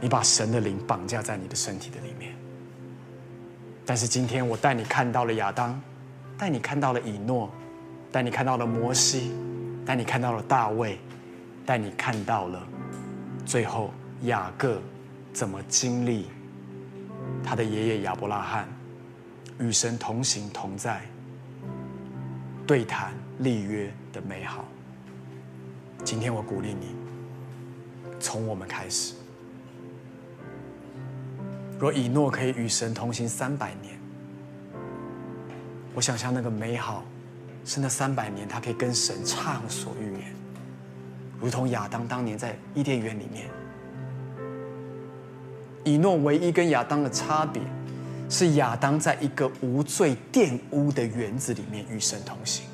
A: 你把神的灵绑架在你的身体的里面。但是今天我带你看到了亚当，带你看到了以诺，带你看到了摩西，带你看到了大卫，带你看到了最后雅各怎么经历他的爷爷亚伯拉罕。与神同行同在，对谈立约的美好。今天我鼓励你，从我们开始。若以诺可以与神同行三百年，我想象那个美好是那三百年，他可以跟神畅所欲言，如同亚当当年在伊甸园里面。以诺唯一跟亚当的差别。是亚当在一个无罪玷污的园子里面与神同行。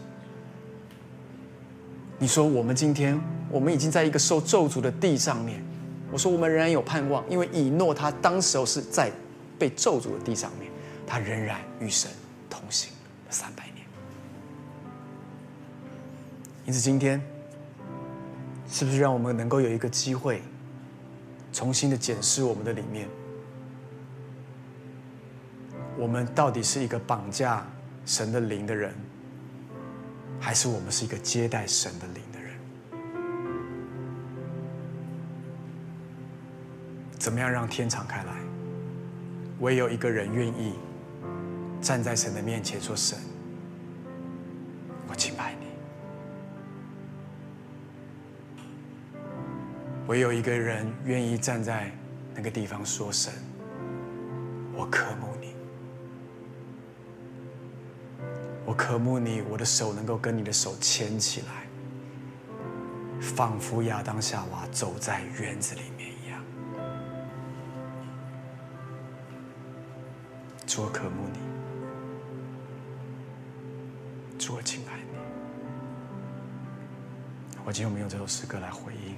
A: 你说我们今天，我们已经在一个受咒诅的地上面。我说我们仍然有盼望，因为以诺他当时候是在被咒诅的地上面，他仍然与神同行了三百年。因此今天，是不是让我们能够有一个机会，重新的检视我们的里面？我们到底是一个绑架神的灵的人，还是我们是一个接待神的灵的人？怎么样让天敞开来？唯有一个人愿意站在神的面前说：“神，我敬拜你。”唯有一个人愿意站在那个地方说：“神，我渴慕。”渴慕你，我的手能够跟你的手牵起来，仿佛亚当夏娃走在园子里面一样。主，我渴慕你，主，我敬爱你。我今天我们用这首诗歌来回应。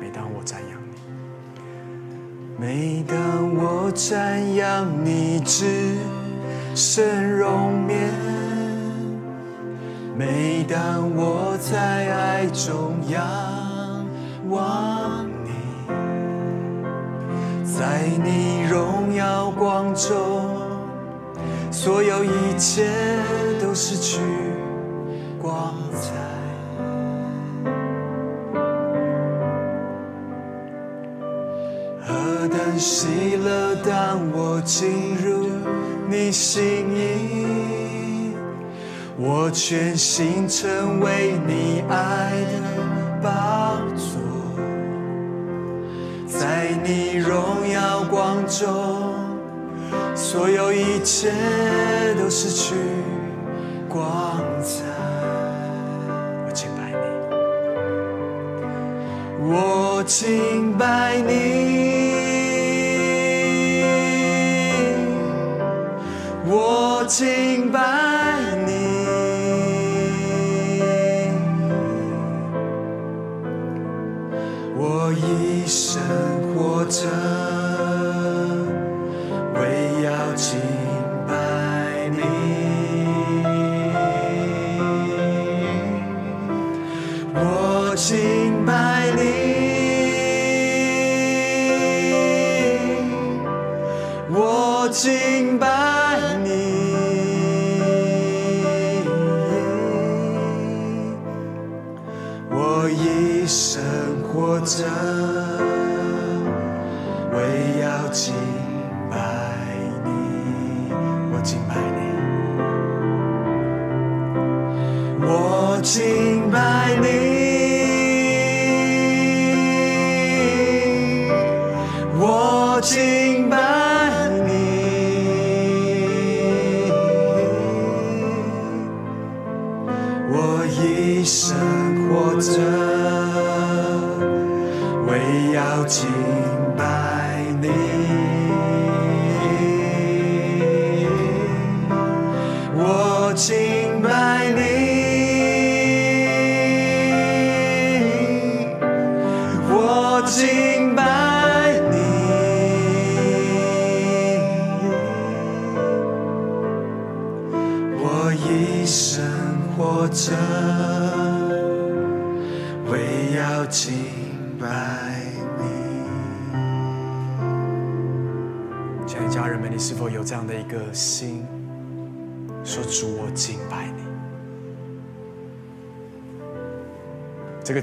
A: 每当我赞扬你，每当我赞扬你至圣容面。每当我在爱中仰望你，在你荣耀光中，所有一切都失去光彩。何等喜乐，当我进入你心。我全心成为你爱的宝座，在你荣耀光中，所有一切都失去。敬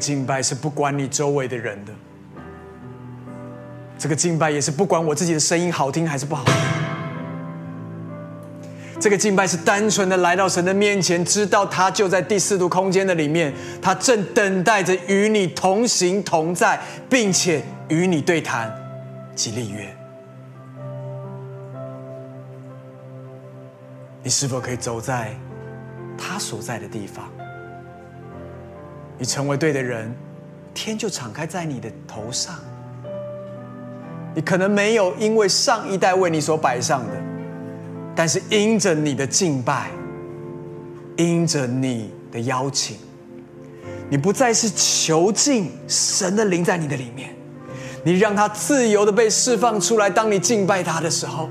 A: 敬拜是不管你周围的人的，这个敬拜也是不管我自己的声音好听还是不好听。这个敬拜是单纯的来到神的面前，知道他就在第四度空间的里面，他正等待着与你同行同在，并且与你对谈及立约。”你是否可以走在他所在的地方？你成为对的人，天就敞开在你的头上。你可能没有因为上一代为你所摆上的，但是因着你的敬拜，因着你的邀请，你不再是囚禁神的灵在你的里面，你让他自由的被释放出来。当你敬拜他的时候。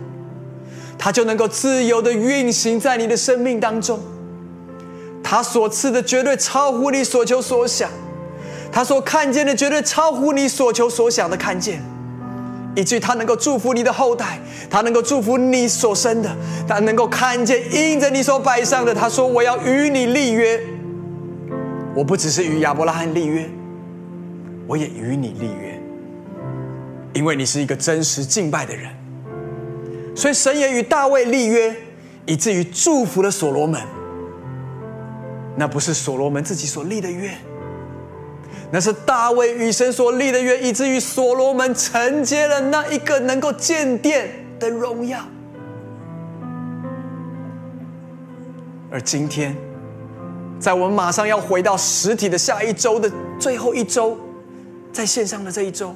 A: 他就能够自由的运行在你的生命当中，他所赐的绝对超乎你所求所想，他所看见的绝对超乎你所求所想的看见，以至于他能够祝福你的后代，他能够祝福你所生的，他能够看见因着你所摆上的。他说：“我要与你立约，我不只是与亚伯拉罕立约，我也与你立约，因为你是一个真实敬拜的人。”所以神也与大卫立约，以至于祝福了所罗门。那不是所罗门自己所立的约，那是大卫与神所立的约，以至于所罗门承接了那一个能够建殿的荣耀。而今天，在我们马上要回到实体的下一周的最后一周，在线上的这一周。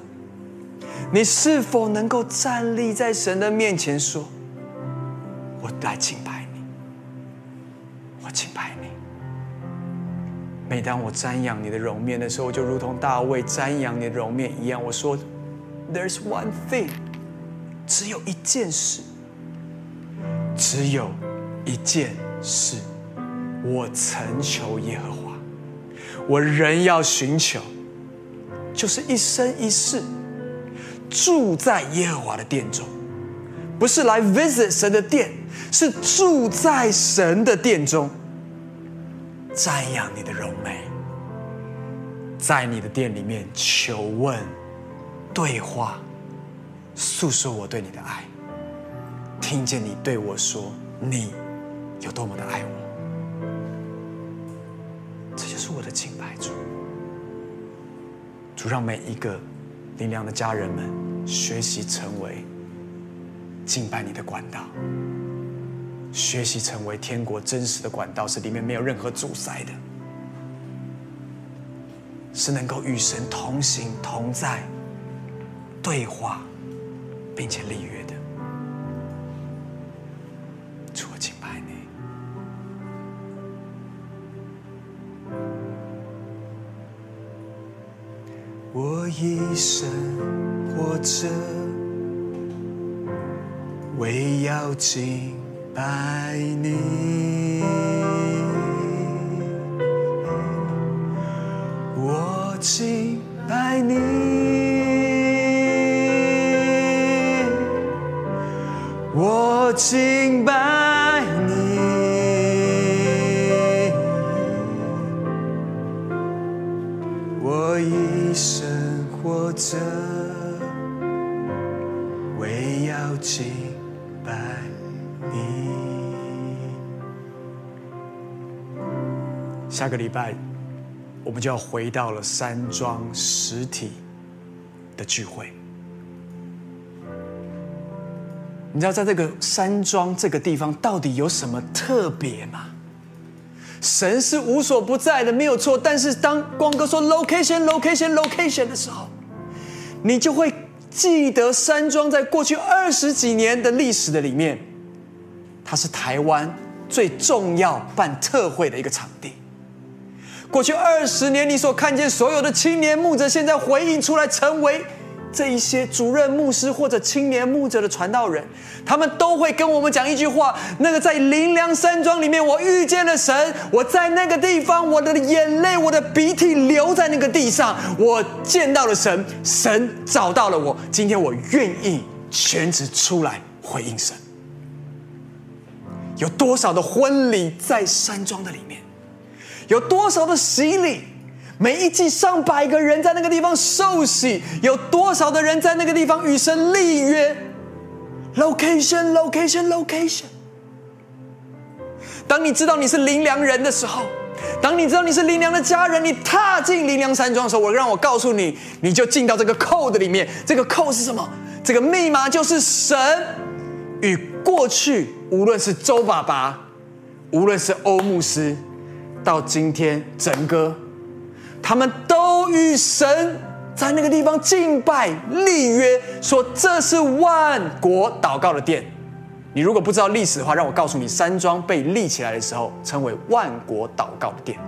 A: 你是否能够站立在神的面前，说：“我来敬拜你，我敬拜你。”每当我瞻仰你的容面的时候，就如同大卫瞻仰你的容面一样。我说：“There's one thing，只有一件事，只有一件事，我曾求耶和华，我仍要寻求，就是一生一世。”住在耶和华的殿中，不是来 visit 神的殿，是住在神的殿中，瞻仰你的荣美，在你的殿里面求问、对话、诉说我对你的爱，听见你对我说你有多么的爱我，这就是我的敬拜主。主让每一个。灵粮的家人们，学习成为敬拜你的管道，学习成为天国真实的管道，是里面没有任何阻塞的，是能够与神同行同在、对话，并且立约的。主，我敬拜你。我一生活着，为要敬拜你。我敬拜你，我敬拜下个礼拜，我们就要回到了山庄实体的聚会。你知道，在这个山庄这个地方，到底有什么特别吗？神是无所不在的，没有错。但是当光哥说 location、location、location 的时候，你就会记得山庄在过去二十几年的历史的里面，它是台湾最重要办特会的一个场地。过去二十年，你所看见所有的青年牧者，现在回应出来，成为。这一些主任牧师或者青年牧者的传道人，他们都会跟我们讲一句话：那个在林良山庄里面，我遇见了神。我在那个地方，我的眼泪、我的鼻涕流在那个地上，我见到了神，神找到了我。今天我愿意全职出来回应神。有多少的婚礼在山庄的里面？有多少的洗礼？每一季上百个人在那个地方受洗，有多少的人在那个地方与神立约？Location, location, location。当你知道你是林良人的时候，当你知道你是林良的家人，你踏进林良山庄的时候，我让我告诉你，你就进到这个 code 里面。这个 code 是什么？这个密码就是神与过去，无论是周爸爸，无论是欧牧师，到今天整个。他们都与神在那个地方敬拜立约，说这是万国祷告的殿。你如果不知道历史的话，让我告诉你，山庄被立起来的时候，称为万国祷告的殿。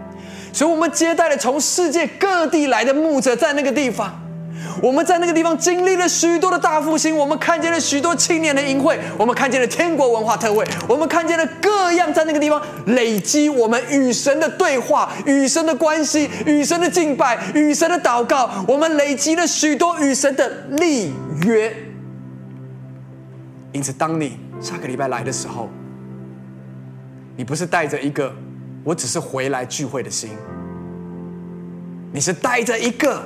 A: 所以，我们接待了从世界各地来的牧者，在那个地方。我们在那个地方经历了许多的大复兴，我们看见了许多青年的营会，我们看见了天国文化特会，我们看见了各样在那个地方累积我们与神的对话、与神的关系、与神的敬拜、与神的祷告，我们累积了许多与神的立约。因此，当你下个礼拜来的时候，你不是带着一个我只是回来聚会的心，你是带着一个。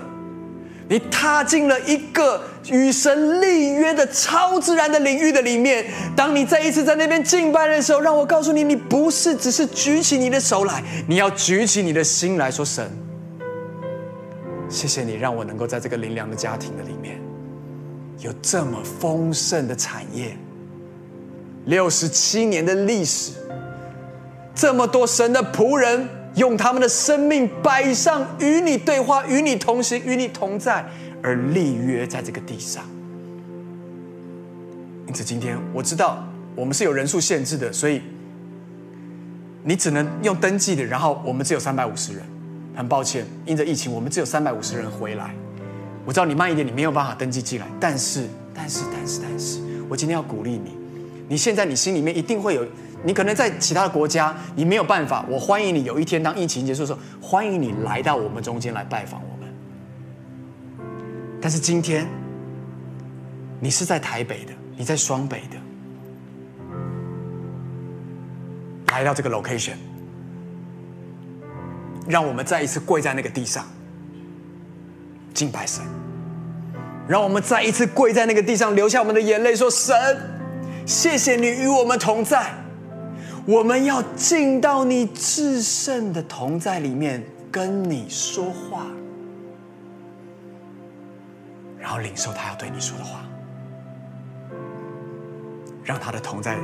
A: 你踏进了一个与神立约的超自然的领域的里面。当你再一次在那边敬拜的时候，让我告诉你，你不是只是举起你的手来，你要举起你的心来说：“神，谢谢你让我能够在这个灵粮的家庭的里面，有这么丰盛的产业，六十七年的历史，这么多神的仆人。”用他们的生命摆上，与你对话，与你同行，与你同在，而立约在这个地上。因此，今天我知道我们是有人数限制的，所以你只能用登记的。然后我们只有三百五十人，很抱歉，因着疫情，我们只有三百五十人回来。我知道你慢一点，你没有办法登记进来。但是，但是，但是，但是，我今天要鼓励你。你现在你心里面一定会有。你可能在其他的国家，你没有办法。我欢迎你有一天当疫情结束的时候，欢迎你来到我们中间来拜访我们。但是今天，你是在台北的，你在双北的，来到这个 location，让我们再一次跪在那个地上敬拜神。让我们再一次跪在那个地上，流下我们的眼泪，说：“神，谢谢你与我们同在。”我们要进到你至圣的同在里面，跟你说话，然后领受他要对你说的话，让他的同在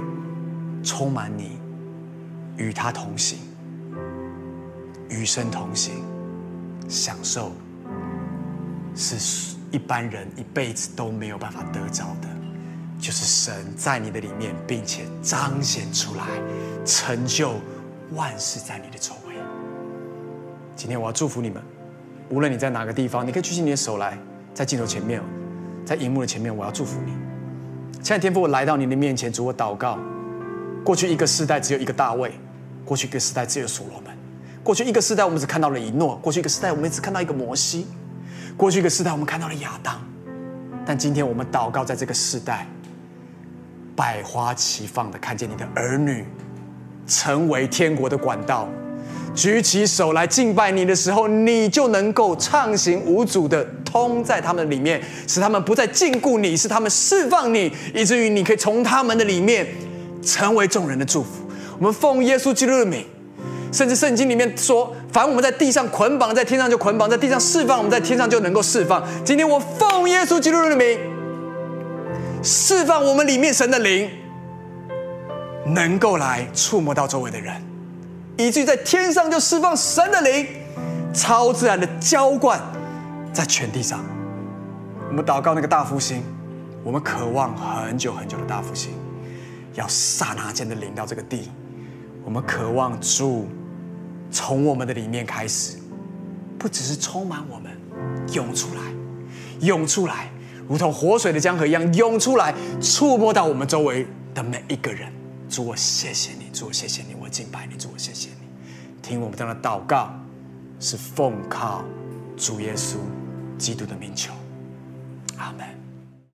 A: 充满你，与他同行，与神同行，享受是一般人一辈子都没有办法得着的。就是神在你的里面，并且彰显出来，成就万事在你的周围。今天我要祝福你们，无论你在哪个地方，你可以举起你的手来，在镜头前面，在荧幕的前面，我要祝福你。亲爱的天父，我来到你的面前，主我祷告。过去一个世代只有一个大卫，过去一个世代只有所罗门，过去一个世代我们只看到了以诺，过去一个世代我们只看到一个摩西，过去一个世代我们看到了亚当，但今天我们祷告，在这个世代。百花齐放的看见你的儿女成为天国的管道，举起手来敬拜你的时候，你就能够畅行无阻的通在他们里面，使他们不再禁锢你，使他们释放你，以至于你可以从他们的里面成为众人的祝福。我们奉耶稣基督的名，甚至圣经里面说，凡我们在地上捆绑，在天上就捆绑；在地上释放，我们在天上就能够释放。今天我奉耶稣基督的名，释放我们里面神的灵，能够来触摸到周围的人。以至于在天上就释放神的灵，超自然的浇灌在全地上。我们祷告那个大复兴，我们渴望很久很久的大复兴，要刹那间的临到这个地。我们渴望主从我们的里面开始，不只是充满我们，涌出来，涌出来，如同活水的江河一样涌出来，触摸到我们周围的每一个人。主，我谢谢你，主，我谢谢你，我敬拜你，主，我谢谢你。听我们这样的祷告，是奉靠主耶稣基督的名求，阿门。